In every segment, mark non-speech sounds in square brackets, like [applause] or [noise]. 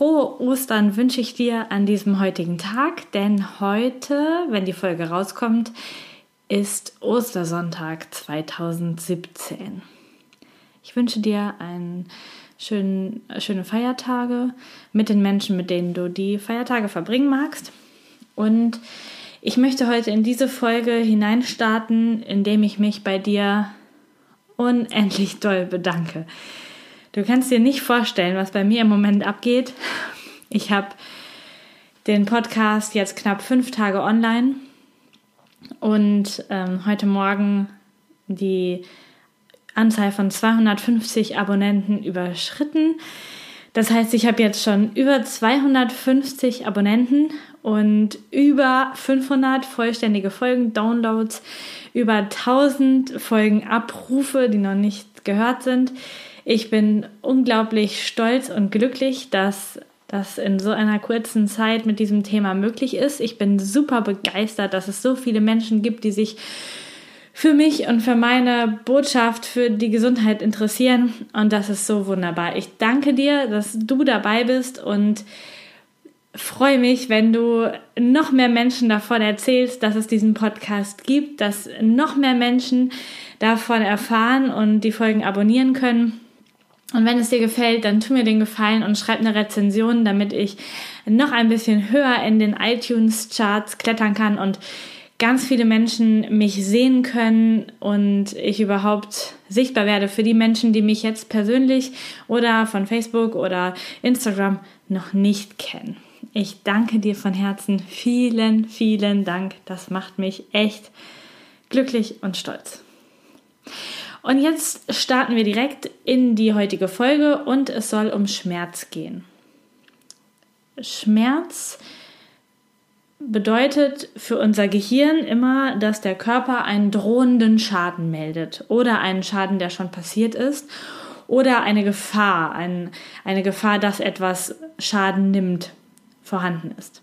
Frohe Ostern wünsche ich dir an diesem heutigen Tag, denn heute, wenn die Folge rauskommt, ist Ostersonntag 2017. Ich wünsche dir einen schönen, schöne Feiertage mit den Menschen, mit denen du die Feiertage verbringen magst. Und ich möchte heute in diese Folge hineinstarten, indem ich mich bei dir unendlich doll bedanke. Du kannst dir nicht vorstellen, was bei mir im Moment abgeht. Ich habe den Podcast jetzt knapp fünf Tage online und ähm, heute Morgen die Anzahl von 250 Abonnenten überschritten. Das heißt, ich habe jetzt schon über 250 Abonnenten und über 500 vollständige Folgen, Downloads, über 1000 Folgen Abrufe, die noch nicht gehört sind. Ich bin unglaublich stolz und glücklich, dass das in so einer kurzen Zeit mit diesem Thema möglich ist. Ich bin super begeistert, dass es so viele Menschen gibt, die sich für mich und für meine Botschaft für die Gesundheit interessieren. Und das ist so wunderbar. Ich danke dir, dass du dabei bist und freue mich, wenn du noch mehr Menschen davon erzählst, dass es diesen Podcast gibt, dass noch mehr Menschen davon erfahren und die Folgen abonnieren können. Und wenn es dir gefällt, dann tu mir den Gefallen und schreib eine Rezension, damit ich noch ein bisschen höher in den iTunes-Charts klettern kann und ganz viele Menschen mich sehen können und ich überhaupt sichtbar werde für die Menschen, die mich jetzt persönlich oder von Facebook oder Instagram noch nicht kennen. Ich danke dir von Herzen. Vielen, vielen Dank. Das macht mich echt glücklich und stolz. Und jetzt starten wir direkt in die heutige Folge und es soll um Schmerz gehen. Schmerz bedeutet für unser Gehirn immer, dass der Körper einen drohenden Schaden meldet oder einen Schaden, der schon passiert ist oder eine Gefahr, ein, eine Gefahr, dass etwas Schaden nimmt, vorhanden ist.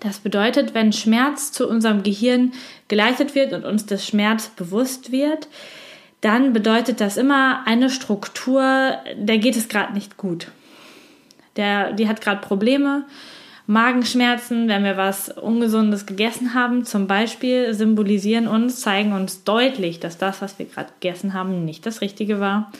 Das bedeutet, wenn Schmerz zu unserem Gehirn geleitet wird und uns des Schmerz bewusst wird, dann bedeutet das immer eine Struktur, der geht es gerade nicht gut. Der, die hat gerade Probleme, Magenschmerzen, wenn wir was Ungesundes gegessen haben, zum Beispiel, symbolisieren uns, zeigen uns deutlich, dass das, was wir gerade gegessen haben, nicht das Richtige war.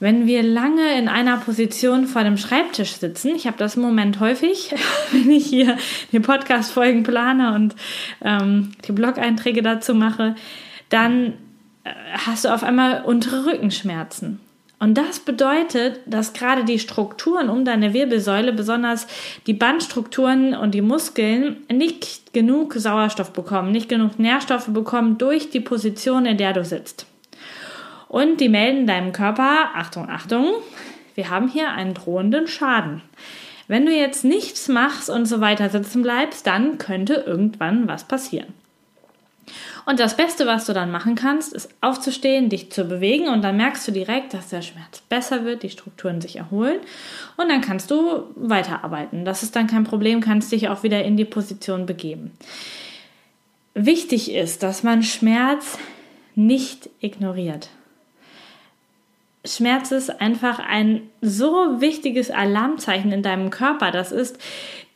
Wenn wir lange in einer Position vor dem Schreibtisch sitzen, ich habe das im Moment häufig, [laughs] wenn ich hier die Podcast-Folgen plane und ähm, die Blog-Einträge dazu mache, dann hast du auf einmal untere Rückenschmerzen. Und das bedeutet, dass gerade die Strukturen um deine Wirbelsäule, besonders die Bandstrukturen und die Muskeln, nicht genug Sauerstoff bekommen, nicht genug Nährstoffe bekommen durch die Position, in der du sitzt. Und die melden deinem Körper, Achtung, Achtung, wir haben hier einen drohenden Schaden. Wenn du jetzt nichts machst und so weiter sitzen bleibst, dann könnte irgendwann was passieren. Und das Beste, was du dann machen kannst, ist aufzustehen, dich zu bewegen und dann merkst du direkt, dass der Schmerz besser wird, die Strukturen sich erholen und dann kannst du weiterarbeiten. Das ist dann kein Problem, kannst dich auch wieder in die Position begeben. Wichtig ist, dass man Schmerz nicht ignoriert. Schmerz ist einfach ein so wichtiges Alarmzeichen in deinem Körper. Das ist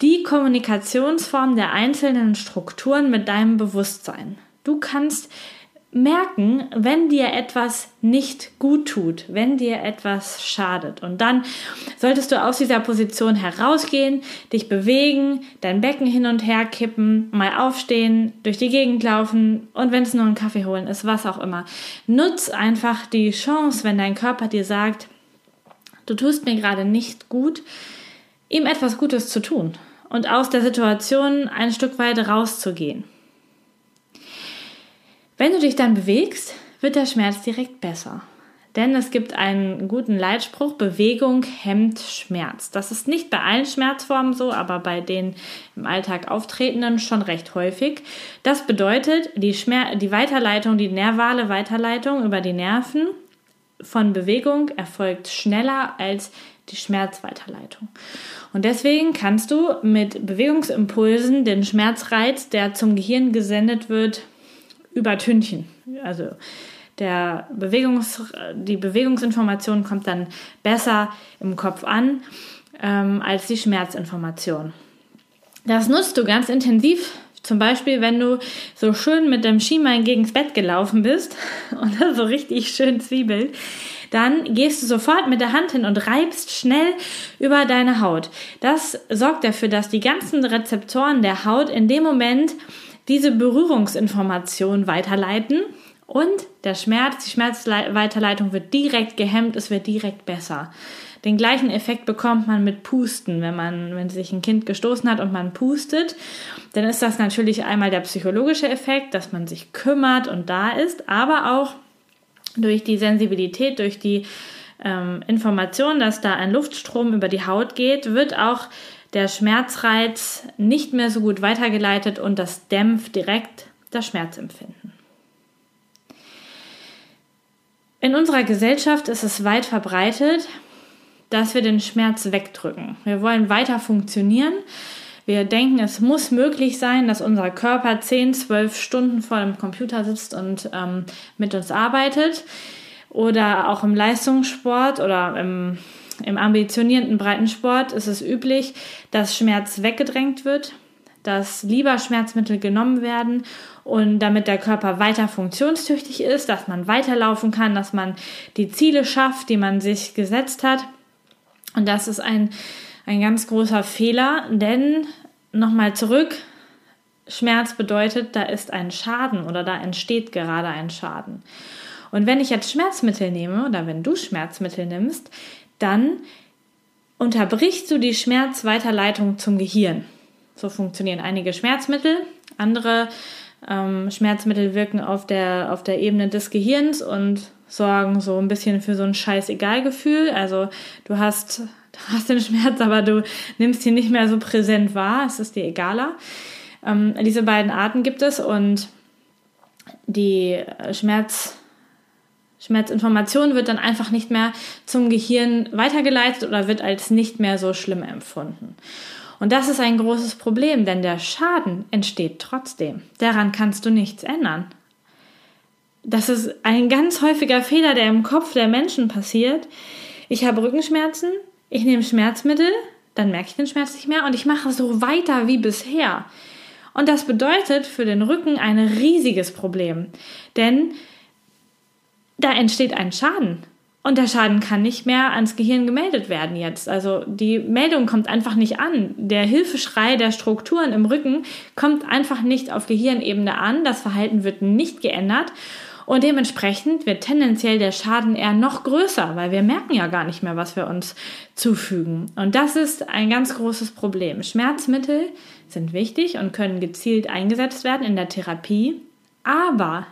die Kommunikationsform der einzelnen Strukturen mit deinem Bewusstsein. Du kannst merken, wenn dir etwas nicht gut tut, wenn dir etwas schadet. Und dann solltest du aus dieser Position herausgehen, dich bewegen, dein Becken hin und her kippen, mal aufstehen, durch die Gegend laufen und wenn es nur einen Kaffee holen ist, was auch immer. Nutz einfach die Chance, wenn dein Körper dir sagt, du tust mir gerade nicht gut, ihm etwas Gutes zu tun und aus der Situation ein Stück weit rauszugehen. Wenn du dich dann bewegst, wird der Schmerz direkt besser. Denn es gibt einen guten Leitspruch, Bewegung hemmt Schmerz. Das ist nicht bei allen Schmerzformen so, aber bei den im Alltag auftretenden schon recht häufig. Das bedeutet, die, Schmer die Weiterleitung, die nervale Weiterleitung über die Nerven von Bewegung erfolgt schneller als die Schmerzweiterleitung. Und deswegen kannst du mit Bewegungsimpulsen den Schmerzreiz, der zum Gehirn gesendet wird, übertünchen. Also der Bewegungs, die Bewegungsinformation kommt dann besser im Kopf an ähm, als die Schmerzinformation. Das nutzt du ganz intensiv, zum Beispiel, wenn du so schön mit dem Schienbein gegens Bett gelaufen bist [laughs] und so richtig schön zwiebelt, dann gehst du sofort mit der Hand hin und reibst schnell über deine Haut. Das sorgt dafür, dass die ganzen Rezeptoren der Haut in dem Moment diese Berührungsinformation weiterleiten und der Schmerz, die Schmerzweiterleitung wird direkt gehemmt, es wird direkt besser. Den gleichen Effekt bekommt man mit Pusten, wenn man, wenn sich ein Kind gestoßen hat und man pustet, dann ist das natürlich einmal der psychologische Effekt, dass man sich kümmert und da ist, aber auch durch die Sensibilität, durch die ähm, Information, dass da ein Luftstrom über die Haut geht, wird auch der Schmerzreiz nicht mehr so gut weitergeleitet und das dämpft direkt das Schmerzempfinden. In unserer Gesellschaft ist es weit verbreitet, dass wir den Schmerz wegdrücken. Wir wollen weiter funktionieren. Wir denken, es muss möglich sein, dass unser Körper 10, 12 Stunden vor dem Computer sitzt und ähm, mit uns arbeitet. Oder auch im Leistungssport oder im im ambitionierten Breitensport ist es üblich, dass Schmerz weggedrängt wird, dass lieber Schmerzmittel genommen werden und damit der Körper weiter funktionstüchtig ist, dass man weiterlaufen kann, dass man die Ziele schafft, die man sich gesetzt hat. Und das ist ein, ein ganz großer Fehler, denn nochmal zurück, Schmerz bedeutet, da ist ein Schaden oder da entsteht gerade ein Schaden. Und wenn ich jetzt Schmerzmittel nehme oder wenn du Schmerzmittel nimmst, dann unterbrichst du die Schmerzweiterleitung zum Gehirn. So funktionieren einige Schmerzmittel. Andere ähm, Schmerzmittel wirken auf der, auf der Ebene des Gehirns und sorgen so ein bisschen für so ein Scheiß-Egal-Gefühl. Also du hast, hast den Schmerz, aber du nimmst ihn nicht mehr so präsent wahr. Es ist dir egaler. Ähm, diese beiden Arten gibt es und die Schmerz Schmerzinformation wird dann einfach nicht mehr zum Gehirn weitergeleitet oder wird als nicht mehr so schlimm empfunden. Und das ist ein großes Problem, denn der Schaden entsteht trotzdem. Daran kannst du nichts ändern. Das ist ein ganz häufiger Fehler, der im Kopf der Menschen passiert. Ich habe Rückenschmerzen, ich nehme Schmerzmittel, dann merke ich den Schmerz nicht mehr und ich mache so weiter wie bisher. Und das bedeutet für den Rücken ein riesiges Problem. Denn da entsteht ein Schaden. Und der Schaden kann nicht mehr ans Gehirn gemeldet werden jetzt. Also die Meldung kommt einfach nicht an. Der Hilfeschrei der Strukturen im Rücken kommt einfach nicht auf Gehirnebene an. Das Verhalten wird nicht geändert. Und dementsprechend wird tendenziell der Schaden eher noch größer, weil wir merken ja gar nicht mehr, was wir uns zufügen. Und das ist ein ganz großes Problem. Schmerzmittel sind wichtig und können gezielt eingesetzt werden in der Therapie. Aber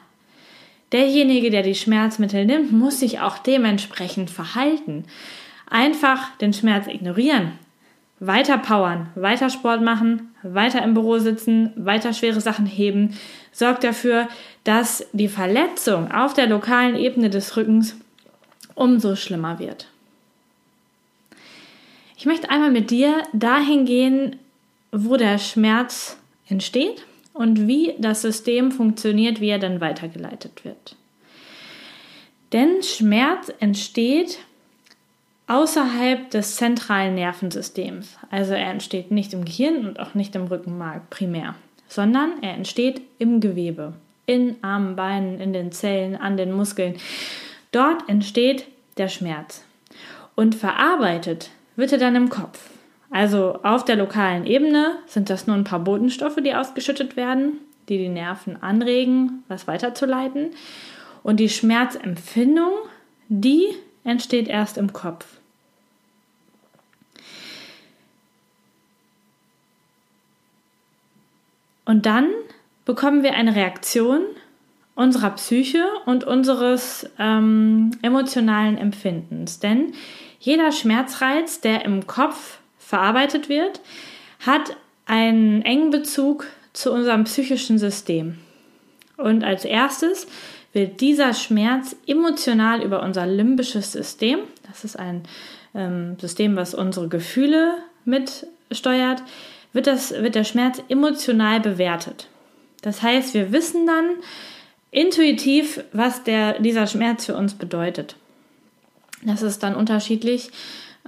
derjenige, der die Schmerzmittel nimmt, muss sich auch dementsprechend verhalten. Einfach den Schmerz ignorieren, weiter powern, weiter Sport machen, weiter im Büro sitzen, weiter schwere Sachen heben, sorgt dafür, dass die Verletzung auf der lokalen Ebene des Rückens umso schlimmer wird. Ich möchte einmal mit dir dahin gehen, wo der Schmerz entsteht und wie das System funktioniert, wie er dann weitergeleitet wird. Denn Schmerz entsteht außerhalb des zentralen Nervensystems. Also er entsteht nicht im Gehirn und auch nicht im Rückenmark primär, sondern er entsteht im Gewebe, in Armen, Beinen, in den Zellen, an den Muskeln. Dort entsteht der Schmerz. Und verarbeitet wird er dann im Kopf. Also auf der lokalen Ebene sind das nur ein paar Botenstoffe, die ausgeschüttet werden, die die Nerven anregen, was weiterzuleiten. Und die Schmerzempfindung, die entsteht erst im Kopf. Und dann bekommen wir eine Reaktion unserer Psyche und unseres ähm, emotionalen Empfindens. Denn jeder Schmerzreiz, der im Kopf verarbeitet wird, hat einen engen Bezug zu unserem psychischen System. Und als erstes wird dieser Schmerz emotional über unser limbisches System, das ist ein ähm, System, was unsere Gefühle mitsteuert, wird, das, wird der Schmerz emotional bewertet. Das heißt, wir wissen dann intuitiv, was der, dieser Schmerz für uns bedeutet. Das ist dann unterschiedlich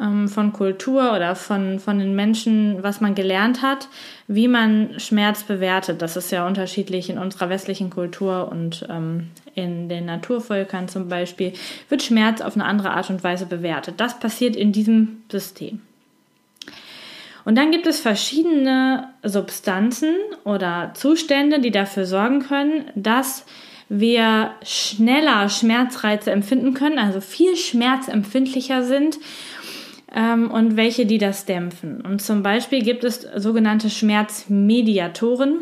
ähm, von Kultur oder von, von den Menschen, was man gelernt hat, wie man Schmerz bewertet. Das ist ja unterschiedlich in unserer westlichen Kultur und ähm, in den Naturvölkern zum Beispiel wird Schmerz auf eine andere Art und Weise bewertet. Das passiert in diesem System. Und dann gibt es verschiedene Substanzen oder Zustände, die dafür sorgen können, dass wir schneller Schmerzreize empfinden können, also viel schmerzempfindlicher sind ähm, und welche, die das dämpfen. Und zum Beispiel gibt es sogenannte Schmerzmediatoren.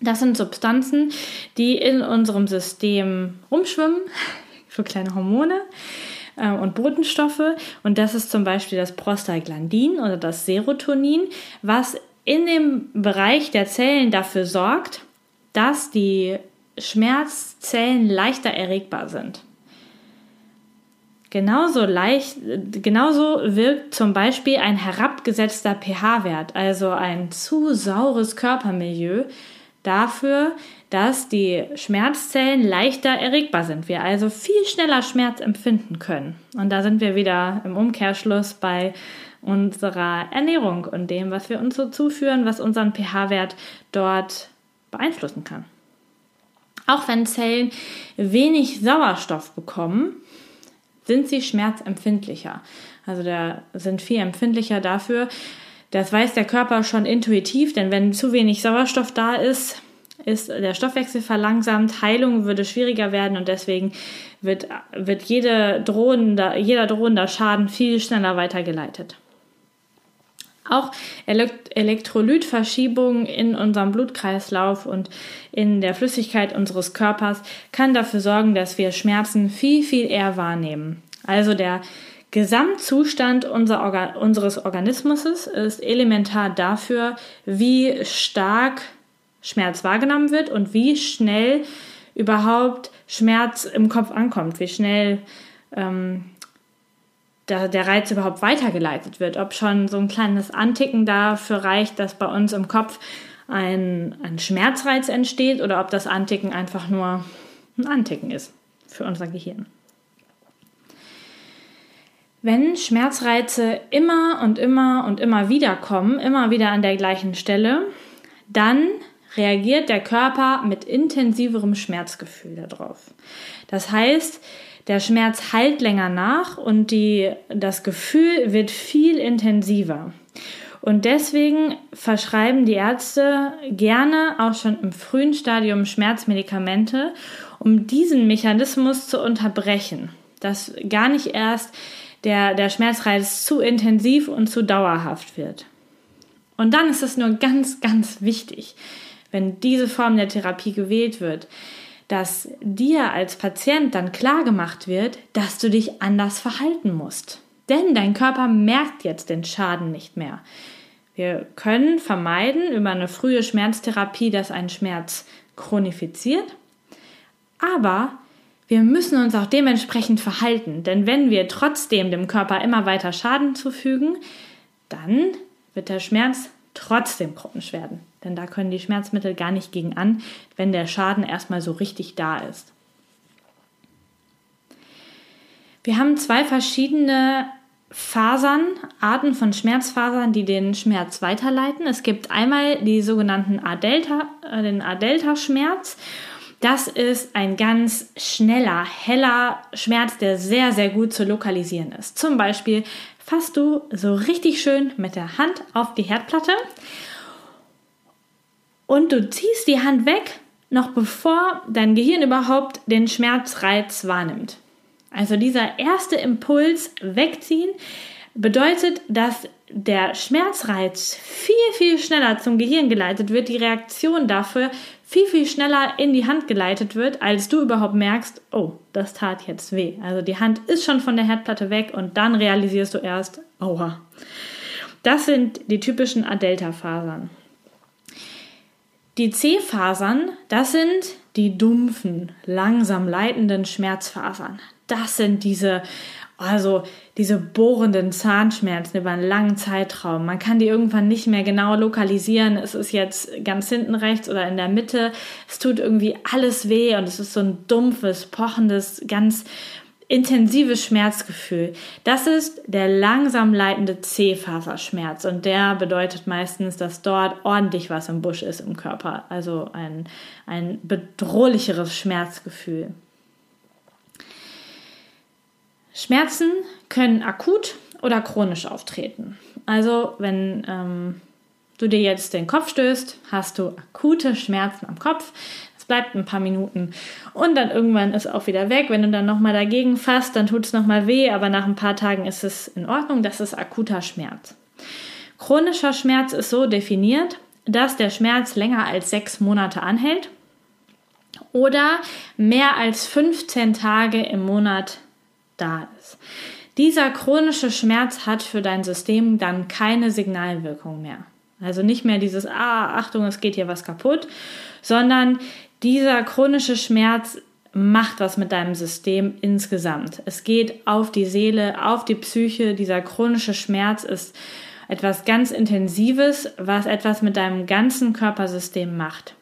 Das sind Substanzen, die in unserem System rumschwimmen, [laughs] so kleine Hormone äh, und Botenstoffe. Und das ist zum Beispiel das Prostaglandin oder das Serotonin, was in dem Bereich der Zellen dafür sorgt, dass die Schmerzzellen leichter erregbar sind. Genauso leicht, genauso wirkt zum Beispiel ein herabgesetzter pH-Wert, also ein zu saures Körpermilieu, dafür, dass die Schmerzzellen leichter erregbar sind. Wir also viel schneller Schmerz empfinden können. Und da sind wir wieder im Umkehrschluss bei unserer Ernährung und dem, was wir uns so zuführen, was unseren pH-Wert dort beeinflussen kann. Auch wenn Zellen wenig Sauerstoff bekommen, sind sie schmerzempfindlicher. Also da sind viel empfindlicher dafür. Das weiß der Körper schon intuitiv, denn wenn zu wenig Sauerstoff da ist, ist der Stoffwechsel verlangsamt, Heilung würde schwieriger werden und deswegen wird, wird jede drohende, jeder drohender Schaden viel schneller weitergeleitet. Auch Elektrolytverschiebungen in unserem Blutkreislauf und in der Flüssigkeit unseres Körpers kann dafür sorgen, dass wir Schmerzen viel, viel eher wahrnehmen. Also der Gesamtzustand unser Organ unseres Organismus ist elementar dafür, wie stark Schmerz wahrgenommen wird und wie schnell überhaupt Schmerz im Kopf ankommt, wie schnell ähm, der, der Reiz überhaupt weitergeleitet wird. Ob schon so ein kleines Anticken dafür reicht, dass bei uns im Kopf ein, ein Schmerzreiz entsteht oder ob das Anticken einfach nur ein Anticken ist für unser Gehirn. Wenn Schmerzreize immer und immer und immer wieder kommen, immer wieder an der gleichen Stelle, dann reagiert der Körper mit intensiverem Schmerzgefühl darauf. Das heißt, der Schmerz heilt länger nach und die, das Gefühl wird viel intensiver. Und deswegen verschreiben die Ärzte gerne auch schon im frühen Stadium Schmerzmedikamente, um diesen Mechanismus zu unterbrechen. Dass gar nicht erst der, der Schmerzreiz zu intensiv und zu dauerhaft wird. Und dann ist es nur ganz, ganz wichtig, wenn diese Form der Therapie gewählt wird, dass dir als Patient dann klar gemacht wird, dass du dich anders verhalten musst. Denn dein Körper merkt jetzt den Schaden nicht mehr. Wir können vermeiden über eine frühe Schmerztherapie, dass ein Schmerz chronifiziert. Aber wir müssen uns auch dementsprechend verhalten. Denn wenn wir trotzdem dem Körper immer weiter Schaden zufügen, dann wird der Schmerz trotzdem chronisch werden. Denn da können die Schmerzmittel gar nicht gegen an, wenn der Schaden erstmal so richtig da ist. Wir haben zwei verschiedene Fasern, Arten von Schmerzfasern, die den Schmerz weiterleiten. Es gibt einmal die sogenannten A-Delta, äh, den A-Delta-Schmerz. Das ist ein ganz schneller, heller Schmerz, der sehr, sehr gut zu lokalisieren ist. Zum Beispiel fasst du so richtig schön mit der Hand auf die Herdplatte und du ziehst die Hand weg, noch bevor dein Gehirn überhaupt den Schmerzreiz wahrnimmt. Also dieser erste Impuls wegziehen bedeutet, dass der Schmerzreiz viel, viel schneller zum Gehirn geleitet wird, die Reaktion dafür viel, viel schneller in die Hand geleitet wird, als du überhaupt merkst, oh, das tat jetzt weh. Also die Hand ist schon von der Herdplatte weg und dann realisierst du erst, aua. Das sind die typischen Adelta-Fasern. Die C-Fasern, das sind die dumpfen, langsam leitenden Schmerzfasern. Das sind diese also diese bohrenden Zahnschmerzen über einen langen Zeitraum. Man kann die irgendwann nicht mehr genau lokalisieren. Es ist jetzt ganz hinten rechts oder in der Mitte. Es tut irgendwie alles weh und es ist so ein dumpfes, pochendes, ganz intensives Schmerzgefühl. Das ist der langsam leitende C-Faserschmerz und der bedeutet meistens, dass dort ordentlich was im Busch ist im Körper. Also ein, ein bedrohlicheres Schmerzgefühl. Schmerzen können akut oder chronisch auftreten. Also wenn ähm, du dir jetzt den Kopf stößt, hast du akute Schmerzen am Kopf. Es bleibt ein paar Minuten und dann irgendwann ist auch wieder weg. Wenn du dann nochmal dagegen fasst, dann tut es nochmal weh, aber nach ein paar Tagen ist es in Ordnung. Das ist akuter Schmerz. Chronischer Schmerz ist so definiert, dass der Schmerz länger als sechs Monate anhält oder mehr als 15 Tage im Monat da ist. Dieser chronische Schmerz hat für dein System dann keine Signalwirkung mehr. Also nicht mehr dieses, ah, Achtung, es geht hier was kaputt, sondern dieser chronische Schmerz macht was mit deinem System insgesamt. Es geht auf die Seele, auf die Psyche. Dieser chronische Schmerz ist etwas ganz Intensives, was etwas mit deinem ganzen Körpersystem macht.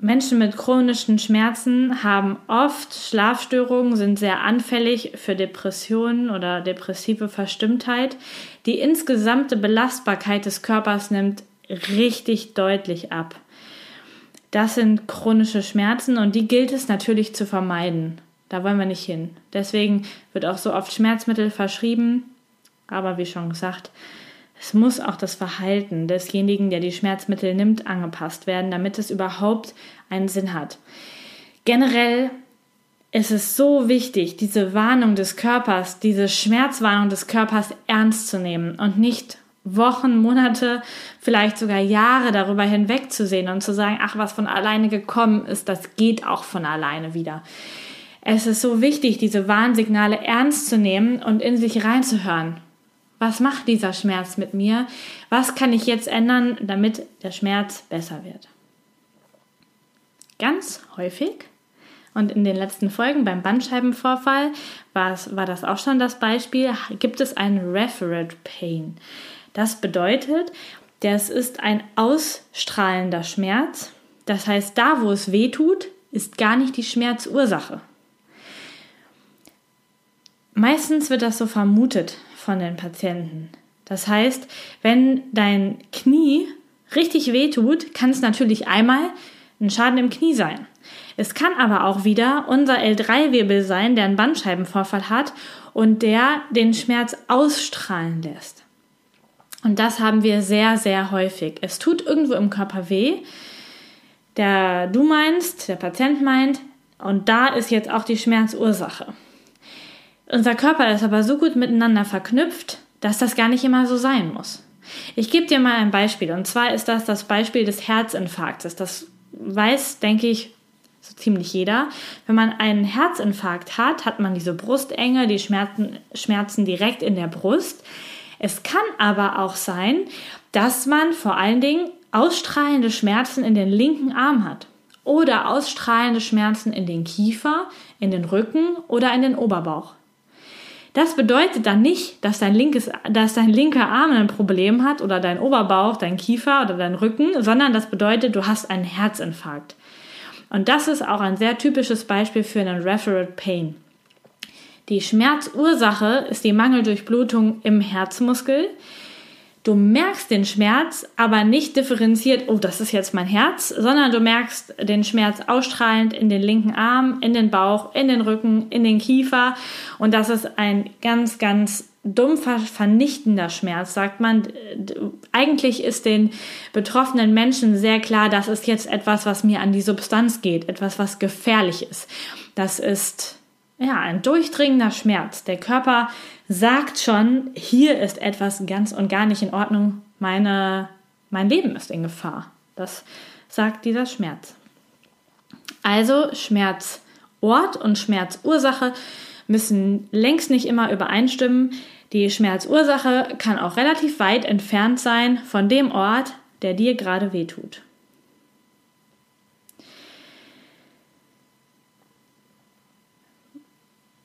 Menschen mit chronischen Schmerzen haben oft Schlafstörungen, sind sehr anfällig für Depressionen oder depressive Verstimmtheit. Die insgesamte Belastbarkeit des Körpers nimmt richtig deutlich ab. Das sind chronische Schmerzen und die gilt es natürlich zu vermeiden. Da wollen wir nicht hin. Deswegen wird auch so oft Schmerzmittel verschrieben. Aber wie schon gesagt, es muss auch das Verhalten desjenigen, der die Schmerzmittel nimmt, angepasst werden, damit es überhaupt einen Sinn hat. Generell ist es so wichtig, diese Warnung des Körpers, diese Schmerzwarnung des Körpers ernst zu nehmen und nicht Wochen, Monate, vielleicht sogar Jahre darüber hinwegzusehen und zu sagen, ach, was von alleine gekommen ist, das geht auch von alleine wieder. Es ist so wichtig, diese Warnsignale ernst zu nehmen und in sich reinzuhören. Was macht dieser Schmerz mit mir? Was kann ich jetzt ändern, damit der Schmerz besser wird? Ganz häufig und in den letzten Folgen beim Bandscheibenvorfall war, das auch schon das Beispiel, gibt es einen Referent Pain. Das bedeutet, das ist ein ausstrahlender Schmerz. Das heißt, da wo es weh tut, ist gar nicht die Schmerzursache. Meistens wird das so vermutet von den Patienten. Das heißt, wenn dein Knie richtig wehtut, kann es natürlich einmal ein Schaden im Knie sein. Es kann aber auch wieder unser L3-Wirbel sein, der einen Bandscheibenvorfall hat und der den Schmerz ausstrahlen lässt. Und das haben wir sehr, sehr häufig. Es tut irgendwo im Körper weh. Der du meinst, der Patient meint, und da ist jetzt auch die Schmerzursache. Unser Körper ist aber so gut miteinander verknüpft, dass das gar nicht immer so sein muss. Ich gebe dir mal ein Beispiel. Und zwar ist das das Beispiel des Herzinfarktes. Das weiß, denke ich, so ziemlich jeder. Wenn man einen Herzinfarkt hat, hat man diese Brustenge, die Schmerzen, Schmerzen direkt in der Brust. Es kann aber auch sein, dass man vor allen Dingen ausstrahlende Schmerzen in den linken Arm hat oder ausstrahlende Schmerzen in den Kiefer, in den Rücken oder in den Oberbauch. Das bedeutet dann nicht, dass dein, linkes, dass dein linker Arm ein Problem hat oder dein Oberbauch, dein Kiefer oder dein Rücken, sondern das bedeutet, du hast einen Herzinfarkt. Und das ist auch ein sehr typisches Beispiel für einen Referent Pain. Die Schmerzursache ist die Mangeldurchblutung im Herzmuskel. Du merkst den Schmerz, aber nicht differenziert, oh, das ist jetzt mein Herz, sondern du merkst den Schmerz ausstrahlend in den linken Arm, in den Bauch, in den Rücken, in den Kiefer. Und das ist ein ganz, ganz dumpfer, vernichtender Schmerz, sagt man. Eigentlich ist den betroffenen Menschen sehr klar, das ist jetzt etwas, was mir an die Substanz geht, etwas, was gefährlich ist. Das ist ja, ein durchdringender Schmerz. Der Körper sagt schon, hier ist etwas ganz und gar nicht in Ordnung. Meine, mein Leben ist in Gefahr. Das sagt dieser Schmerz. Also Schmerzort und Schmerzursache müssen längst nicht immer übereinstimmen. Die Schmerzursache kann auch relativ weit entfernt sein von dem Ort, der dir gerade wehtut.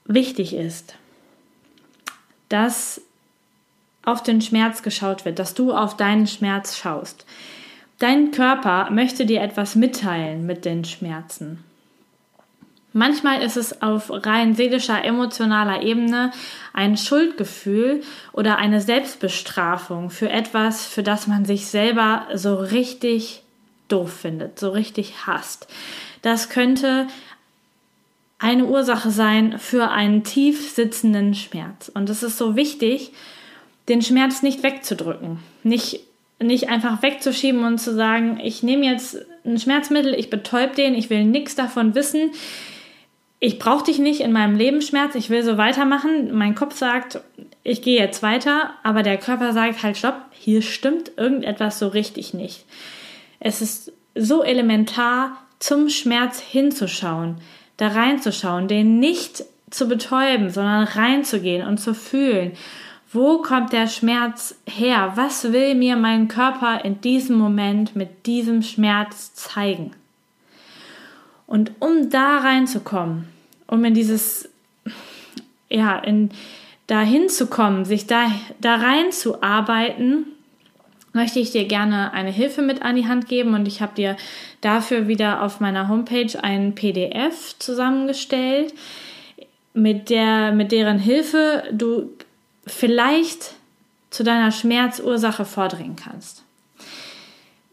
Wichtig ist, dass auf den Schmerz geschaut wird, dass du auf deinen Schmerz schaust. Dein Körper möchte dir etwas mitteilen mit den Schmerzen. Manchmal ist es auf rein seelischer, emotionaler Ebene ein Schuldgefühl oder eine Selbstbestrafung für etwas, für das man sich selber so richtig doof findet, so richtig hasst. Das könnte eine Ursache sein für einen tief sitzenden Schmerz. Und es ist so wichtig, den Schmerz nicht wegzudrücken, nicht, nicht einfach wegzuschieben und zu sagen, ich nehme jetzt ein Schmerzmittel, ich betäub den, ich will nichts davon wissen, ich brauche dich nicht in meinem Lebensschmerz, ich will so weitermachen. Mein Kopf sagt, ich gehe jetzt weiter, aber der Körper sagt halt, stopp, hier stimmt irgendetwas so richtig nicht. Es ist so elementar, zum Schmerz hinzuschauen, da reinzuschauen, den nicht zu betäuben, sondern reinzugehen und zu fühlen. Wo kommt der Schmerz her? Was will mir mein Körper in diesem Moment mit diesem Schmerz zeigen? Und um da reinzukommen, um in dieses, ja, in, da hinzukommen, sich da, da reinzuarbeiten, möchte ich dir gerne eine Hilfe mit an die Hand geben und ich habe dir dafür wieder auf meiner Homepage ein PDF zusammengestellt, mit der, mit deren Hilfe du vielleicht zu deiner Schmerzursache vordringen kannst.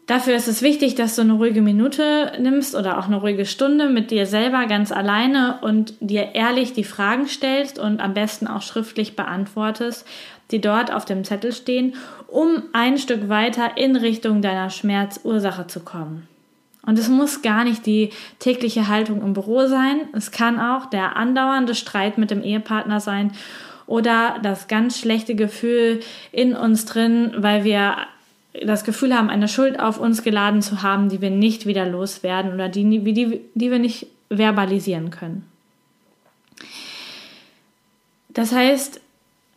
Dafür ist es wichtig, dass du eine ruhige Minute nimmst oder auch eine ruhige Stunde mit dir selber ganz alleine und dir ehrlich die Fragen stellst und am besten auch schriftlich beantwortest, die dort auf dem Zettel stehen, um ein Stück weiter in Richtung deiner Schmerzursache zu kommen. Und es muss gar nicht die tägliche Haltung im Büro sein. Es kann auch der andauernde Streit mit dem Ehepartner sein oder das ganz schlechte Gefühl in uns drin, weil wir das Gefühl haben, eine Schuld auf uns geladen zu haben, die wir nicht wieder loswerden oder die, die, die wir nicht verbalisieren können. Das heißt,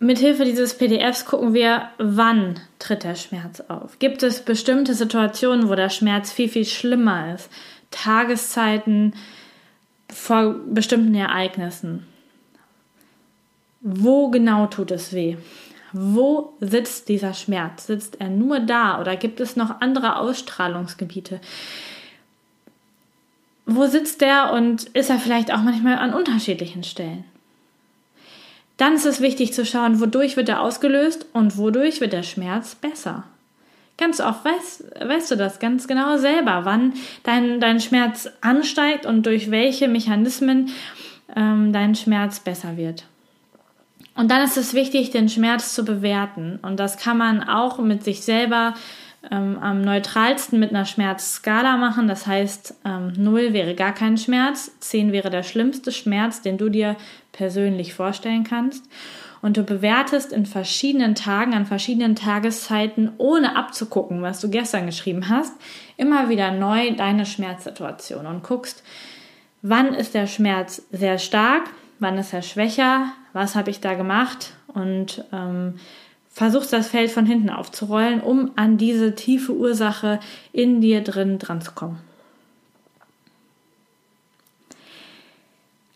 mit Hilfe dieses PDFs gucken wir, wann tritt der Schmerz auf. Gibt es bestimmte Situationen, wo der Schmerz viel, viel schlimmer ist? Tageszeiten vor bestimmten Ereignissen. Wo genau tut es weh? Wo sitzt dieser Schmerz? Sitzt er nur da oder gibt es noch andere Ausstrahlungsgebiete? Wo sitzt er und ist er vielleicht auch manchmal an unterschiedlichen Stellen? Dann ist es wichtig zu schauen, wodurch wird er ausgelöst und wodurch wird der Schmerz besser. Ganz oft weißt, weißt du das ganz genau selber, wann dein, dein Schmerz ansteigt und durch welche Mechanismen ähm, dein Schmerz besser wird. Und dann ist es wichtig, den Schmerz zu bewerten. Und das kann man auch mit sich selber ähm, am neutralsten mit einer Schmerzskala machen. Das heißt, ähm, 0 wäre gar kein Schmerz, 10 wäre der schlimmste Schmerz, den du dir persönlich vorstellen kannst. Und du bewertest in verschiedenen Tagen, an verschiedenen Tageszeiten, ohne abzugucken, was du gestern geschrieben hast, immer wieder neu deine Schmerzsituation und guckst, wann ist der Schmerz sehr stark, wann ist er schwächer, was habe ich da gemacht und ähm, versuchst das Feld von hinten aufzurollen, um an diese tiefe Ursache in dir drin dran zu kommen.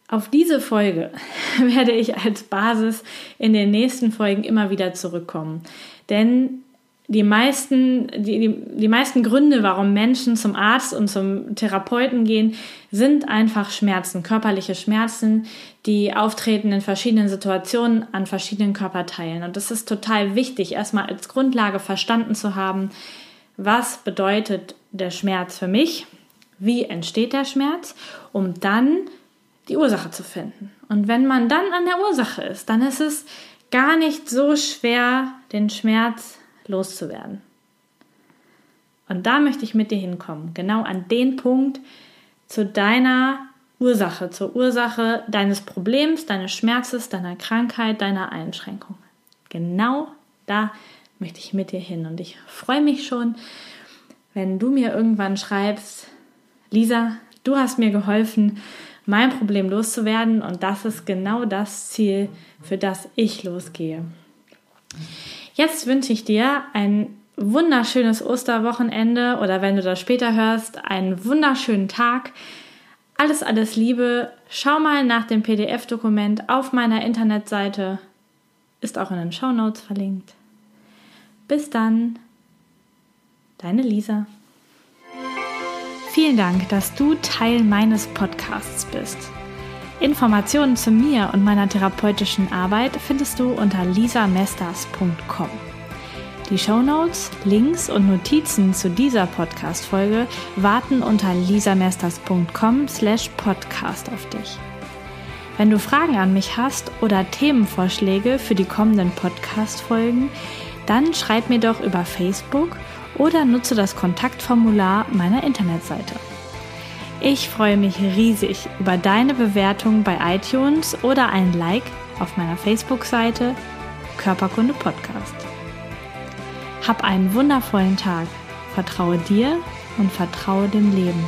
Auf diese Folge [laughs] werde ich als Basis in den nächsten Folgen immer wieder zurückkommen. Denn die meisten, die, die, die meisten Gründe, warum Menschen zum Arzt und zum Therapeuten gehen, sind einfach Schmerzen, körperliche Schmerzen, die auftreten in verschiedenen Situationen an verschiedenen Körperteilen. Und das ist total wichtig, erstmal als Grundlage verstanden zu haben, was bedeutet der Schmerz für mich, wie entsteht der Schmerz, um dann die Ursache zu finden. Und wenn man dann an der Ursache ist, dann ist es gar nicht so schwer, den Schmerz loszuwerden. Und da möchte ich mit dir hinkommen, genau an den Punkt zu deiner Ursache, zur Ursache deines Problems, deines Schmerzes, deiner Krankheit, deiner Einschränkung. Genau da möchte ich mit dir hin und ich freue mich schon, wenn du mir irgendwann schreibst, Lisa, du hast mir geholfen, mein Problem loszuwerden und das ist genau das Ziel, für das ich losgehe. Jetzt wünsche ich dir ein wunderschönes Osterwochenende oder wenn du das später hörst, einen wunderschönen Tag. Alles, alles Liebe. Schau mal nach dem PDF-Dokument auf meiner Internetseite. Ist auch in den Show Notes verlinkt. Bis dann. Deine Lisa. Vielen Dank, dass du Teil meines Podcasts bist. Informationen zu mir und meiner therapeutischen Arbeit findest du unter lisamesters.com. Die Shownotes, Links und Notizen zu dieser Podcast-Folge warten unter lisamesters.com slash podcast auf dich. Wenn du Fragen an mich hast oder Themenvorschläge für die kommenden Podcast-Folgen, dann schreib mir doch über Facebook oder nutze das Kontaktformular meiner Internetseite. Ich freue mich riesig über deine Bewertung bei iTunes oder ein Like auf meiner Facebook-Seite Körperkunde Podcast. Hab einen wundervollen Tag. Vertraue dir und vertraue dem Leben.